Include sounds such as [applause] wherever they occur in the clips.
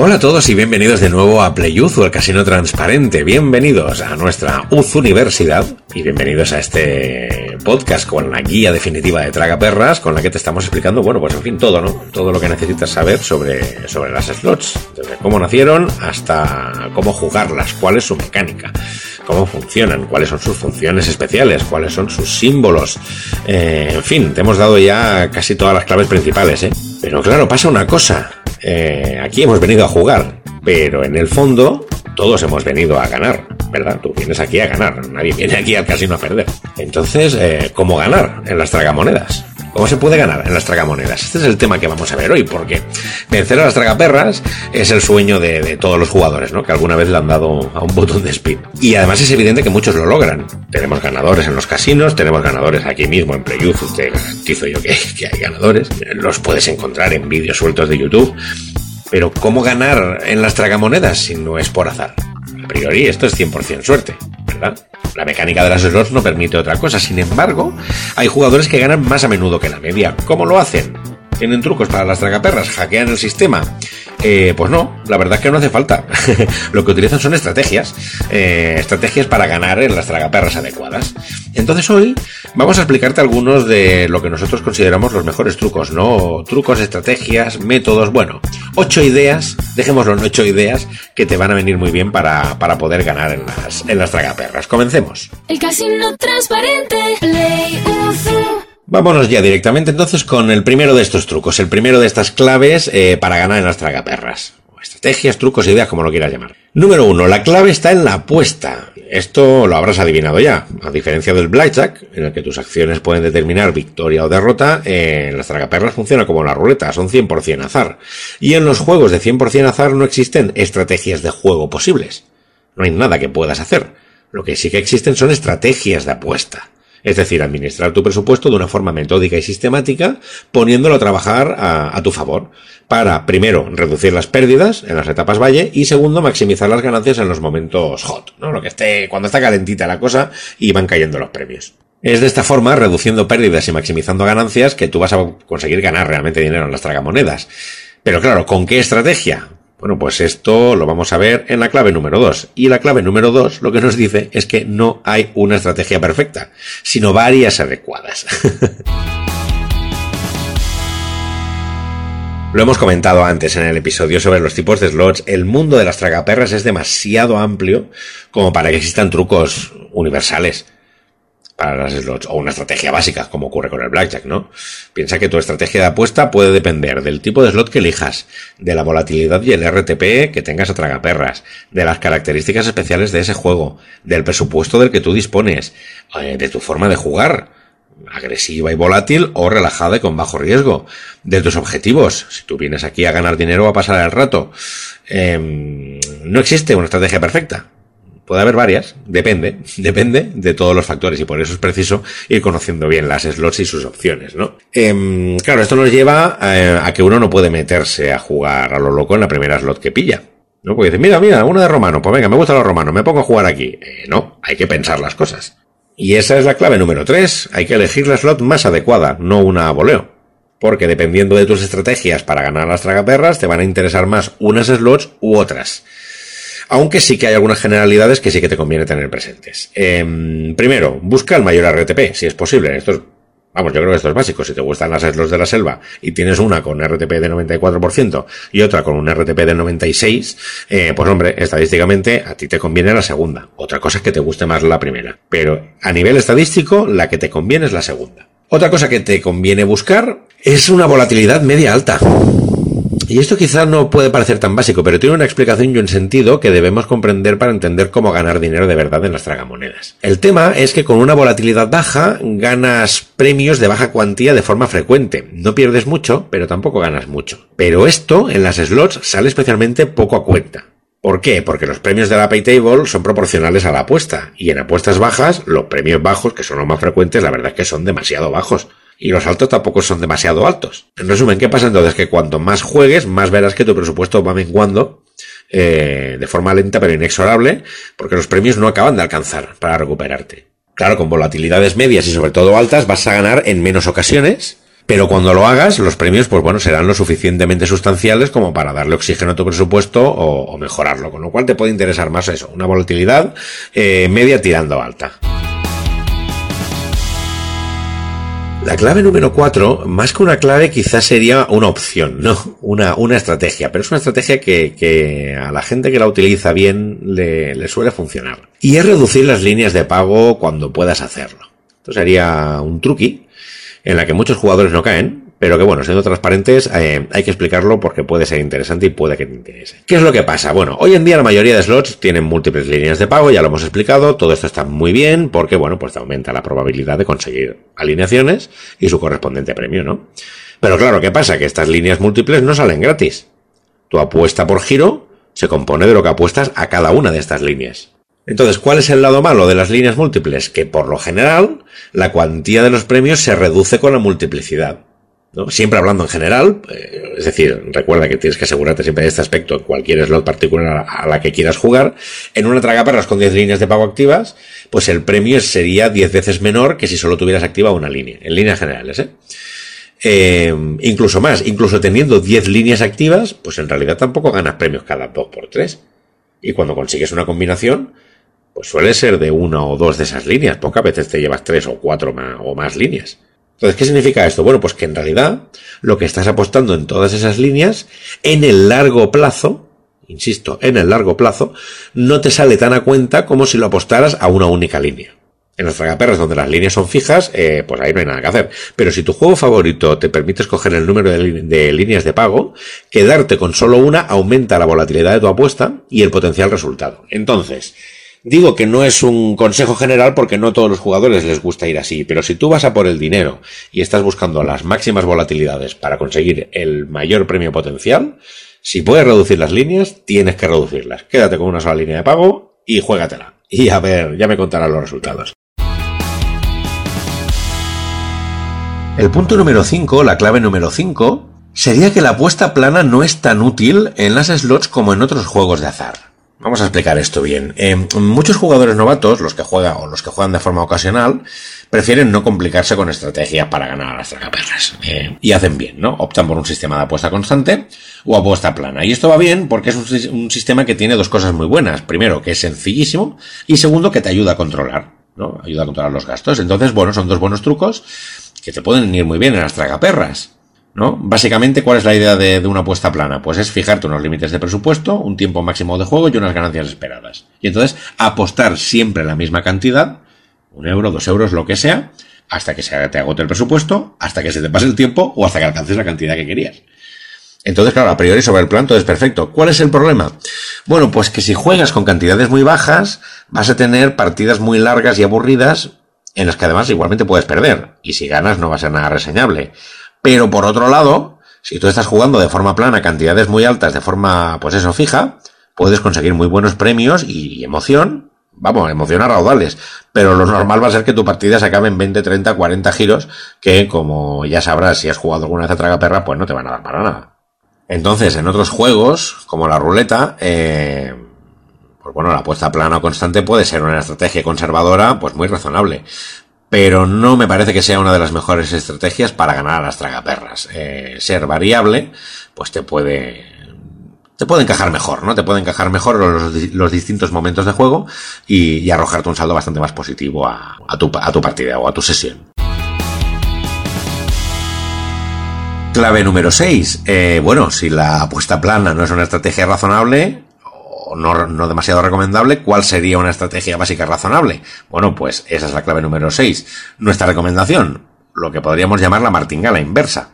Hola a todos y bienvenidos de nuevo a PlayUzu, el casino transparente. Bienvenidos a nuestra UZ Universidad y bienvenidos a este podcast con la guía definitiva de Tragaperras con la que te estamos explicando, bueno, pues en fin, todo, ¿no? Todo lo que necesitas saber sobre, sobre las slots, desde cómo nacieron hasta cómo jugarlas, cuál es su mecánica, cómo funcionan, cuáles son sus funciones especiales, cuáles son sus símbolos. Eh, en fin, te hemos dado ya casi todas las claves principales, ¿eh? Pero claro, pasa una cosa. Eh, aquí hemos venido a jugar, pero en el fondo todos hemos venido a ganar, ¿verdad? Tú vienes aquí a ganar, nadie viene aquí al casino a perder. Entonces, eh, ¿cómo ganar en las tragamonedas? ¿Cómo se puede ganar en las tragamonedas? Este es el tema que vamos a ver hoy, porque vencer a las tragaperras es el sueño de, todos los jugadores, ¿no? Que alguna vez le han dado a un botón de spin. Y además es evidente que muchos lo logran. Tenemos ganadores en los casinos, tenemos ganadores aquí mismo en PlayUth, te garantizo yo que, que hay ganadores. Los puedes encontrar en vídeos sueltos de YouTube. Pero ¿cómo ganar en las tragamonedas si no es por azar? A priori esto es 100% suerte, La mecánica de las slots no permite otra cosa. Sin embargo, hay jugadores que ganan más a menudo que la media. ¿Cómo lo hacen? ¿Tienen trucos para las tragaperras? ¿Hackean el sistema? Eh, pues no, la verdad es que no hace falta. [laughs] lo que utilizan son estrategias, eh, estrategias para ganar en las tragaperras adecuadas. Entonces hoy vamos a explicarte algunos de lo que nosotros consideramos los mejores trucos, ¿no? Trucos, estrategias, métodos, bueno, ocho ideas, dejémoslo en ocho ideas que te van a venir muy bien para, para poder ganar en las, en las tragaperras. Comencemos. El casino transparente, Play Vámonos ya directamente entonces con el primero de estos trucos, el primero de estas claves eh, para ganar en las tragaperras. Estrategias, trucos, ideas, como lo quieras llamar. Número uno, la clave está en la apuesta. Esto lo habrás adivinado ya. A diferencia del blackjack, en el que tus acciones pueden determinar victoria o derrota, en las tragaperras funciona como la ruleta, son 100% azar. Y en los juegos de 100% azar no existen estrategias de juego posibles. No hay nada que puedas hacer. Lo que sí que existen son estrategias de apuesta. Es decir, administrar tu presupuesto de una forma metódica y sistemática, poniéndolo a trabajar a, tu favor, para, primero, reducir las pérdidas en las etapas valle y, segundo, maximizar las ganancias en los momentos hot, ¿no? Lo que esté, cuando está calentita la cosa y van cayendo los premios. Es de esta forma, reduciendo pérdidas y maximizando ganancias, que tú vas a conseguir ganar realmente dinero en las tragamonedas. Pero claro, ¿con qué estrategia? Bueno, pues esto lo vamos a ver en la clave número 2. Y la clave número 2 lo que nos dice es que no hay una estrategia perfecta, sino varias adecuadas. [laughs] Lo hemos comentado antes en el episodio sobre los tipos de slots. El mundo de las tragaperras es demasiado amplio como para que existan trucos universales para las slots o una estrategia básica, como ocurre con el blackjack, ¿no? Piensa que tu estrategia de apuesta puede depender del tipo de slot que elijas, de la volatilidad y el RTP que tengas a tragaperras, de las características especiales de ese juego, del presupuesto del que tú dispones, eh, de tu forma de jugar, agresiva y volátil o relajada y con bajo riesgo, de tus objetivos, si tú vienes aquí a ganar dinero o a pasar el rato. Em, no existe una estrategia perfecta Puede haber varias, depende, [laughs] depende de todos los factores y por eso es preciso ir conociendo bien las slots y sus opciones, ¿no? Em, claro, esto nos lleva eh, a, que uno no puede meterse a jugar a lo loco en la primera slot que pilla. ¿No? Porque dice, mira, mira, uno de romano, pues venga, me gusta los romanos, me pongo a jugar aquí. Eh, no, hay que pensar las cosas. Y esa es la clave número tres, hay que elegir la slot más adecuada, no una a voleo. Porque dependiendo de tus estrategias para ganar las tragaperras, te van a interesar más unas slots u otras. Aunque sí que hay algunas generalidades que sí que te conviene tener presentes. Em, primero, busca el mayor RTP, si es posible. Esto es, vamos, yo creo que esto es básico. Si te gustan las slots de la selva y tienes una con RTP de 94% y otra con un RTP de 96%, eh, pues hombre, estadísticamente a ti te conviene la segunda. Otra cosa es que te guste más la primera. Pero a nivel estadístico, la que te conviene es la segunda. Otra cosa que te conviene buscar es una volatilidad media alta. Y esto quizás no puede parecer tan básico, pero tiene una explicación y un sentido que debemos comprender para entender cómo ganar dinero de verdad en las tragamonedas. El tema es que con una volatilidad baja ganas premios de baja cuantía de forma frecuente. No pierdes mucho, pero tampoco ganas mucho. Pero esto en las slots sale especialmente poco a cuenta. ¿Por qué? Porque los premios de la Paytable son proporcionales a la apuesta. Y en apuestas bajas, los premios bajos, que son los más frecuentes, la verdad es que son demasiado bajos y los altos tampoco son demasiado altos. En resumen, ¿qué pasa entonces? Que cuanto más juegues, más verás que tu presupuesto va menguando eh, de forma lenta pero inexorable, porque los premios no acaban de alcanzar para recuperarte. Claro, con volatilidades medias y sobre todo altas vas a ganar en menos ocasiones, Pero cuando lo hagas, los premios, pues bueno, serán lo suficientemente sustanciales como para darle oxígeno a tu presupuesto o, o mejorarlo. Con lo cual te puede interesar más eso, una volatilidad eh, media tirando alta. La clave número cuatro, más que una clave, quizás sería una opción, ¿no? Una, una estrategia, pero es una estrategia que, que a la gente que la utiliza bien le, le, suele funcionar. Y es reducir las líneas de pago cuando puedas hacerlo. Esto sería un truqui en la que muchos jugadores no caen, pero que bueno, siendo transparentes, eh, hay que explicarlo porque puede ser interesante y puede que te interese. ¿Qué es lo que pasa? Bueno, hoy en día la mayoría de slots tienen múltiples líneas de pago, ya lo hemos explicado, todo esto está muy bien porque bueno, pues te aumenta la probabilidad de conseguir alineaciones y su correspondiente premio, ¿no? Pero claro, ¿qué pasa? Que estas líneas múltiples no salen gratis. Tu apuesta por giro se compone de lo que apuestas a cada una de estas líneas. Entonces, ¿cuál es el lado malo de las líneas múltiples? Que por lo general, la cuantía de los premios se reduce con la multiplicidad. Siempre hablando en general, eh, es decir, recuerda que tienes que asegurarte siempre de este aspecto en cualquier slot particular a la que quieras jugar. En una tragaperras con 10 líneas de pago activas, pues el premio sería 10 veces menor que si solo tuvieras activa una línea, en líneas generales, ¿eh? Eh, incluso más, incluso teniendo 10 líneas activas, pues en realidad tampoco ganas premios cada 2 por 3 Y cuando consigues una combinación, pues suele ser de una o dos de esas líneas. Pocas veces te llevas tres o cuatro más, o más líneas. Entonces, ¿qué significa esto? Bueno, pues que en realidad lo que estás apostando en todas esas líneas, en el largo plazo, insisto, en el largo plazo, no te sale tan a cuenta como si lo apostaras a una única línea. En las tragaperras donde las líneas son fijas, eh, pues ahí no hay nada que hacer. Pero si tu juego favorito te permite escoger el número de, de, líneas de pago, quedarte con solo una aumenta la volatilidad de tu apuesta y el potencial resultado. Entonces, Digo que no es un consejo general porque no a todos los jugadores les gusta ir así, pero si tú vas a por el dinero y estás buscando las máximas volatilidades para conseguir el mayor premio potencial, si puedes reducir las líneas, tienes que reducirlas. Quédate con una sola línea de pago y juégatela. Y a ver, ya me contarán los resultados. El punto número 5, la clave número 5, sería que la apuesta plana no es tan útil en las slots como en otros juegos de azar. Vamos a explicar esto bien. Eh, muchos jugadores novatos, los que juegan o los que juegan de forma ocasional, prefieren no complicarse con estrategias para ganar a las tragaperras. Eh, y hacen bien, ¿no? Optan por un sistema de apuesta constante o apuesta plana. Y esto va bien porque es un, un sistema que tiene dos cosas muy buenas. Primero, que es sencillísimo. Y segundo, que te ayuda a controlar, ¿no? Ayuda a controlar los gastos. Entonces, bueno, son dos buenos trucos que te pueden ir muy bien en las tragaperras. ¿No? Básicamente, ¿cuál es la idea de, una apuesta plana? Pues es fijarte unos límites de presupuesto, un tiempo máximo de juego y unas ganancias esperadas. Y entonces apostar siempre la misma cantidad, un euro, dos euros, lo que sea, hasta que se te agote el presupuesto, hasta que se te pase el tiempo o hasta que alcances la cantidad que querías. Entonces, claro, a priori sobre el plan todo es perfecto. ¿Cuál es el problema? Bueno, pues que si juegas con cantidades muy bajas, vas a tener partidas muy largas y aburridas en las que además igualmente puedes perder. Y si ganas no va a ser nada reseñable. Pero por otro lado, si tú estás jugando de forma plana cantidades muy altas de forma, pues eso, fija, puedes conseguir muy buenos premios y emoción. Vamos, emoción a raudales. Pero lo normal va a ser que tu partida se acabe en 20, 30, 40 giros, que como ya sabrás si has jugado alguna vez a traga perra, pues no te van a dar para nada. Entonces, en otros juegos, como la ruleta, eh, pues bueno, la apuesta plana o constante puede ser una estrategia conservadora, pues muy razonable pero no me parece que sea una de las mejores estrategias para ganar a las tragaperras. Eh, ser variable, pues te puede te puede encajar mejor, ¿no? Te puede encajar mejor los, los distintos momentos de juego y, arrojarte un saldo bastante más positivo a, a, tu, a tu partida o a tu sesión. Clave número 6. Eh, bueno, si la apuesta plana no es una estrategia razonable, no, demasiado recomendable, ¿cuál sería una estrategia básica razonable? Bueno, pues esa es la clave número 6. Nuestra recomendación, lo que podríamos llamar la martingala inversa.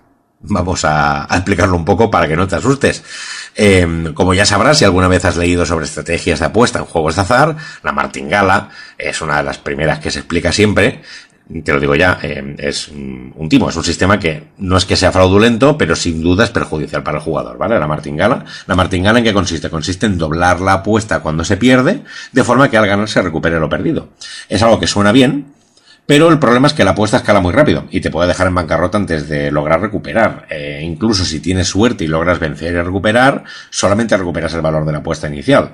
Vamos a, explicarlo un poco para que no te asustes. Eh, como ya sabrás, si alguna vez has leído sobre estrategias de apuesta en juegos de azar, la martingala es una de las primeras que se explica siempre te lo digo ya, eh, es un timo, es un sistema que no es que sea fraudulento, pero sin duda es perjudicial para el jugador, ¿vale? La martingala. La martingala en qué consiste? Consiste en doblar la apuesta cuando se pierde, de forma que al ganar se recupere lo perdido. Es algo que suena bien, pero el problema es que la apuesta escala muy rápido y te puede dejar en bancarrota antes de lograr recuperar. Eh, incluso si tienes suerte y logras vencer y recuperar, solamente recuperas el valor de la apuesta inicial.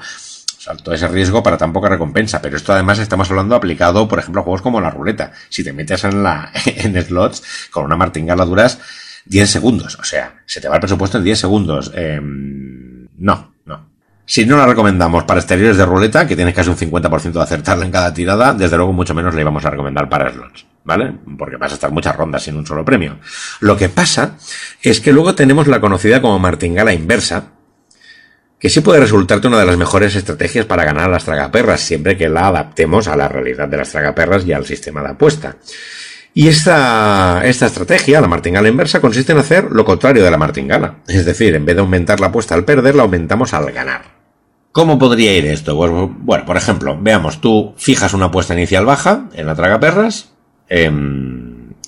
Salto ese riesgo para tan poca recompensa. Pero esto además estamos hablando aplicado, por ejemplo, a juegos como la ruleta. Si te metes en la, [laughs] en slots con una martingala duras 10 segundos. O sea, se te va el presupuesto en 10 segundos. Eh, no, no. Si no la recomendamos para exteriores de ruleta, que tienes casi un 50% de acertarla en cada tirada, desde luego mucho menos le íbamos a recomendar para slots. ¿Vale? Porque vas a estar muchas rondas sin un solo premio. Lo que pasa es que luego tenemos la conocida como martingala inversa, que sí puede resultarte una de las mejores estrategias para ganar a las tragaperras, siempre que la adaptemos a la realidad de las tragaperras y al sistema de apuesta. Y esta, esta estrategia, la martingala inversa, consiste en hacer lo contrario de la martingala. Es decir, en vez de aumentar la apuesta al perder, la aumentamos al ganar. ¿Cómo podría ir esto? Pues, bueno, por ejemplo, veamos, tú fijas una apuesta inicial baja en la tragaperras, eh,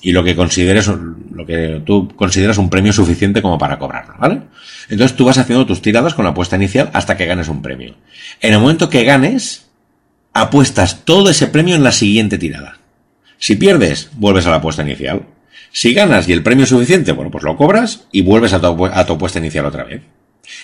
y lo que consideres, lo que tú consideras un premio suficiente como para cobrarlo, ¿vale? Entonces tú vas haciendo tus tiradas con la apuesta inicial hasta que ganes un premio. En el momento que ganes, apuestas todo ese premio en la siguiente tirada. Si pierdes, vuelves a la apuesta inicial. Si ganas y el premio es suficiente, bueno, pues lo cobras y vuelves a tu, a tu apuesta inicial otra vez.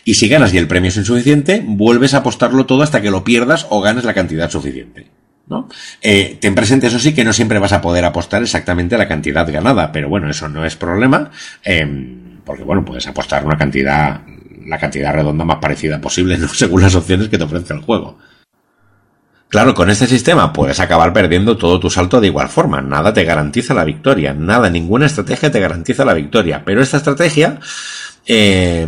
Y si ganas y el premio es insuficiente, vuelves a apostarlo todo hasta que lo pierdas o ganes la cantidad suficiente. ¿No? Eh, ten presente, eso sí, que no siempre vas a poder apostar exactamente la cantidad ganada, pero bueno, eso no es problema, eh, porque bueno, puedes apostar una cantidad, la cantidad redonda más parecida posible, ¿no? [laughs] según las opciones que te ofrece el juego. Claro, con este sistema puedes acabar perdiendo todo tu salto de igual forma. Nada te garantiza la victoria. Nada, ninguna estrategia te garantiza la victoria. Pero esta estrategia eh,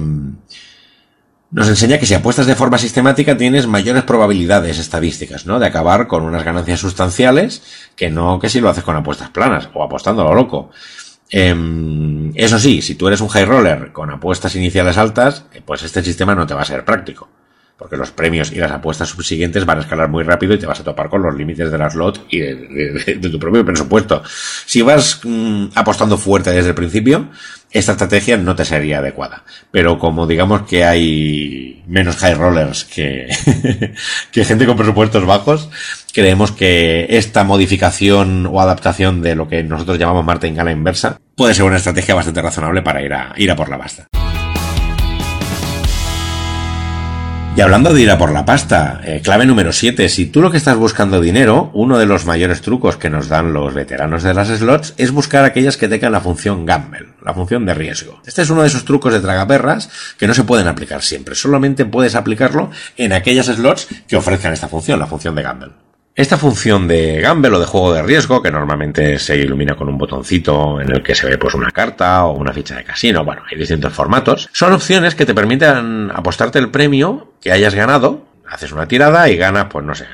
nos enseña que si apuestas de forma sistemática tienes mayores probabilidades estadísticas, ¿no? De acabar con unas ganancias sustanciales que no que si lo haces con apuestas planas o apostando a lo loco. Eh, eso sí, si tú eres un high roller con apuestas iniciales altas, eh, pues este sistema no te va a ser práctico porque los premios y las apuestas subsiguientes van a escalar muy rápido y te vas a topar con los límites de la slot y de, tu propio presupuesto. Si vas mmm, apostando fuerte desde el principio, esta estrategia no te sería adecuada. Pero como digamos que hay menos high rollers que, [laughs] que gente con presupuestos bajos, creemos que esta modificación o adaptación de lo que nosotros llamamos martingala inversa puede ser una estrategia bastante razonable para ir a, ir a por la basta. Y hablando de ir a por la pasta, eh, clave número 7, si tú lo que estás buscando dinero, uno de los mayores trucos que nos dan los veteranos de las slots es buscar aquellas que tengan la función gamble, la función de riesgo. Este es uno de esos trucos de tragaperras que no se pueden aplicar siempre, solamente puedes aplicarlo en aquellas slots que ofrezcan esta función, la función de gamble. Esta función de gamble o de juego de riesgo, que normalmente se ilumina con un botoncito en el que se ve pues una carta o una ficha de casino, bueno, hay distintos formatos, son opciones que te permiten apostarte el premio que hayas ganado, haces una tirada y ganas, pues no sé,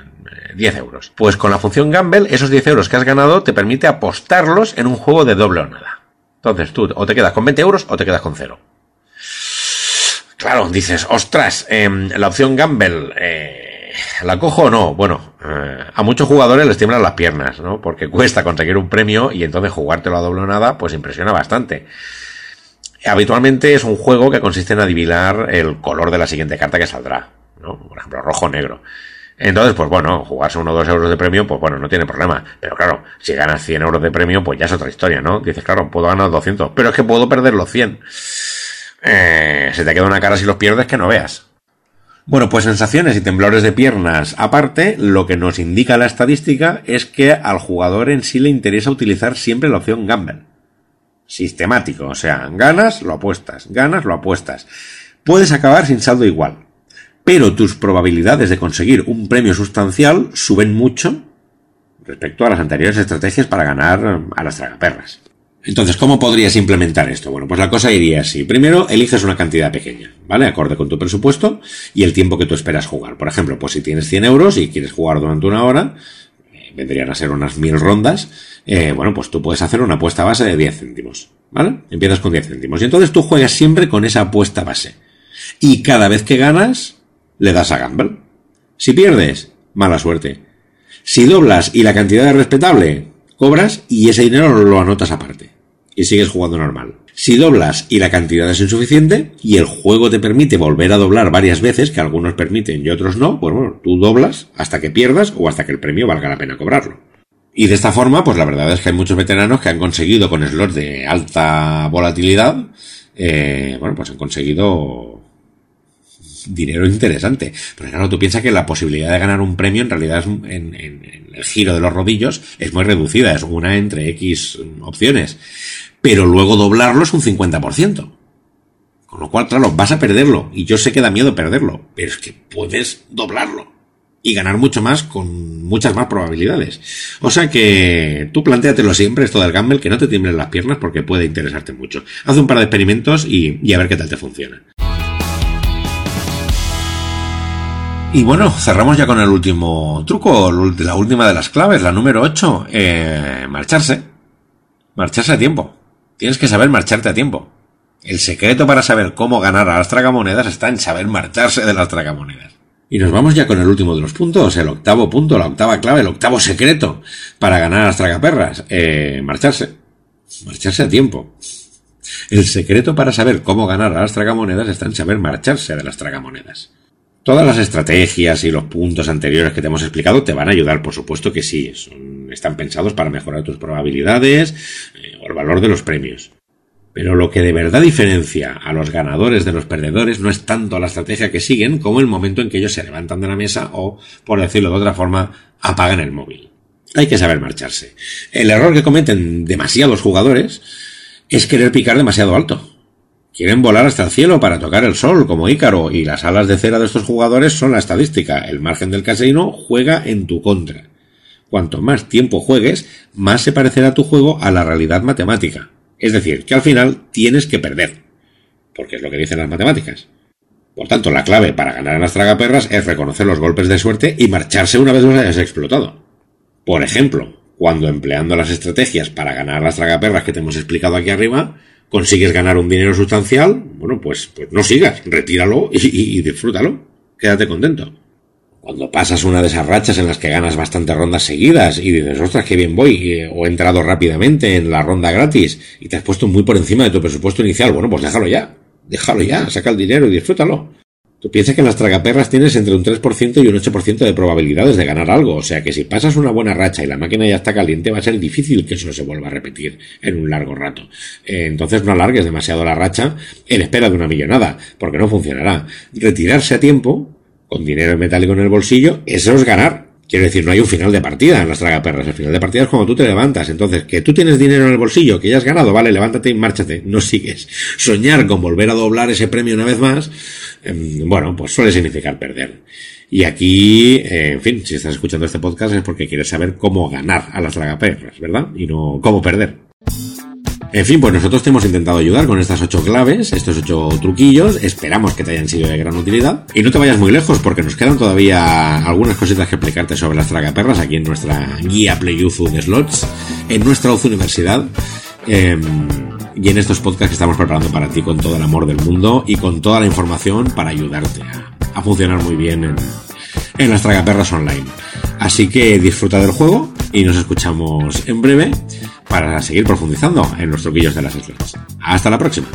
10 euros. Pues con la función gamble, esos 10 euros que has ganado te permite apostarlos en un juego de doble o nada. Entonces tú o te quedas con 20 euros o te quedas con cero. Claro, dices, ostras, eh, la opción gamble... Eh, ¿La cojo o no? Bueno, eh, a muchos jugadores les tiemblan las piernas, ¿no? Porque cuesta conseguir un premio y entonces jugártelo a doble nada, pues impresiona bastante. Habitualmente es un juego que consiste en adivinar el color de la siguiente carta que saldrá, ¿no? Por ejemplo, rojo o negro. Entonces, pues bueno, jugarse uno o dos euros de premio, pues bueno, no tiene problema. Pero claro, si ganas 100 euros de premio, pues ya es otra historia, ¿no? Dices, claro, puedo ganar 200, pero es que puedo perder los 100. Eh, se te queda una cara si los pierdes que no veas. Bueno, pues sensaciones y temblores de piernas aparte, lo que nos indica la estadística es que al jugador en sí le interesa utilizar siempre la opción gamble. Sistemático, o sea, ganas, lo apuestas, ganas, lo apuestas. Puedes acabar sin saldo igual, pero tus probabilidades de conseguir un premio sustancial suben mucho respecto a las anteriores estrategias para ganar a las tragaperras. Entonces, ¿cómo podrías implementar esto? Bueno, pues la cosa iría así. Primero, eliges una cantidad pequeña, ¿vale? Acorde con tu presupuesto y el tiempo que tú esperas jugar. Por ejemplo, pues si tienes 100 euros y quieres jugar durante una hora, eh, vendrían a ser unas mil rondas, eh, bueno, pues tú puedes hacer una apuesta base de 10 céntimos, ¿vale? Empiezas con 10 céntimos. Y entonces tú juegas siempre con esa apuesta base. Y cada vez que ganas, le das a gamble. Si pierdes, mala suerte. Si doblas y la cantidad es respetable, cobras y ese dinero lo anotas aparte y sigues jugando normal. Si doblas y la cantidad es insuficiente y el juego te permite volver a doblar varias veces, que algunos permiten y otros no, pues bueno, tú doblas hasta que pierdas o hasta que el premio valga la pena cobrarlo. Y de esta forma, pues la verdad es que hay muchos veteranos que han conseguido con slots de alta volatilidad, eh, bueno, pues han conseguido dinero interesante. Pero claro, tú piensas que la posibilidad de ganar un premio en realidad es en, en el giro de los rodillos es muy reducida, es una entre X opciones. Pero luego doblarlo es un 50%. Con lo cual, claro, vas a perderlo. Y yo sé que da miedo perderlo. Pero es que puedes doblarlo. Y ganar mucho más con muchas más probabilidades. O sea que tú planteatelo siempre esto del gamble, que no te tiemblen las piernas porque puede interesarte mucho. Haz un par de experimentos y, y a ver qué tal te funciona. Y bueno, cerramos ya con el último truco, la última de las claves, la número 8. Eh, marcharse. Marcharse a tiempo. Tienes que saber marcharte a tiempo. El secreto para saber cómo ganar a las tragamonedas está en saber marcharse de las tragamonedas. Y nos vamos ya con el último de los puntos, el octavo punto, la octava clave, el octavo secreto para ganar a las tragaperras. Eh, marcharse. Marcharse a tiempo. El secreto para saber cómo ganar a las tragamonedas está en saber marcharse de las tragamonedas. Todas las estrategias y los puntos anteriores que te hemos explicado te van a ayudar, por supuesto que sí. Están pensados para mejorar tus probabilidades eh, o el valor de los premios. Pero lo que de verdad diferencia a los ganadores de los perdedores no es tanto la estrategia que siguen como el momento en que ellos se levantan de la mesa o, por decirlo de otra forma, apagan el móvil. Hay que saber marcharse. El error que cometen demasiados jugadores es querer picar demasiado alto. Quieren volar hasta el cielo para tocar el sol, como Ícaro, y las alas de cera de estos jugadores son la estadística. El margen del casino juega en tu contra. Cuanto más tiempo juegues, más se parecerá tu juego a la realidad matemática. Es decir, que al final tienes que perder. Porque es lo que dicen las matemáticas. Por tanto, la clave para ganar en las tragaperras es reconocer los golpes de suerte y marcharse una vez los hayas explotado. Por ejemplo, cuando empleando las estrategias para ganar las tragaperras que te hemos explicado aquí arriba, consigues ganar un dinero sustancial, bueno, pues, pues no sigas, retíralo y, disfrútalo. Quédate contento. Cuando pasas una de esas rachas en las que ganas bastantes rondas seguidas y dices, ostras, qué bien voy, eh, o he entrado rápidamente en la ronda gratis y te has puesto muy por encima de tu presupuesto inicial, bueno, pues déjalo ya, déjalo ya, saca el dinero y disfrútalo. Tú piensas que en las tragaperras tienes entre un 3% y un 8% de probabilidades de ganar algo, o sea que si pasas una buena racha y la máquina ya está caliente va a ser difícil que eso se vuelva a repetir en un largo rato. Eh, entonces no alargues demasiado la racha en espera de una millonada, porque no funcionará. Retirarse a tiempo, con dinero metálico en el bolsillo, eso es ganar. Quiero decir, no hay un final de partida en las tragaperras. El final de partida es cuando tú te levantas. Entonces, que tú tienes dinero en el bolsillo, que ya has ganado, vale, levántate y márchate. No sigues. Soñar con volver a doblar ese premio una vez más, em, bueno, pues suele significar perder. Y aquí, eh, en fin, si estás escuchando este podcast es porque quieres saber cómo ganar a las tragaperras, ¿verdad? Y no cómo perder. En fin, pues nosotros te hemos intentado ayudar con estas ocho claves, estos ocho truquillos. Esperamos que te hayan sido de gran utilidad. Y no te vayas muy lejos porque nos quedan todavía algunas cositas que explicarte sobre las tragaperras aquí en nuestra guía PlayUzu de slots, en nuestra UZU Universidad. Em, y en estos podcasts que estamos preparando para ti con todo el amor del mundo y con toda la información para ayudarte a, funcionar muy bien en, en las tragaperras online. Así que disfruta del juego y nos escuchamos en breve para seguir profundizando en los truquillos de las slots. Hasta la próxima.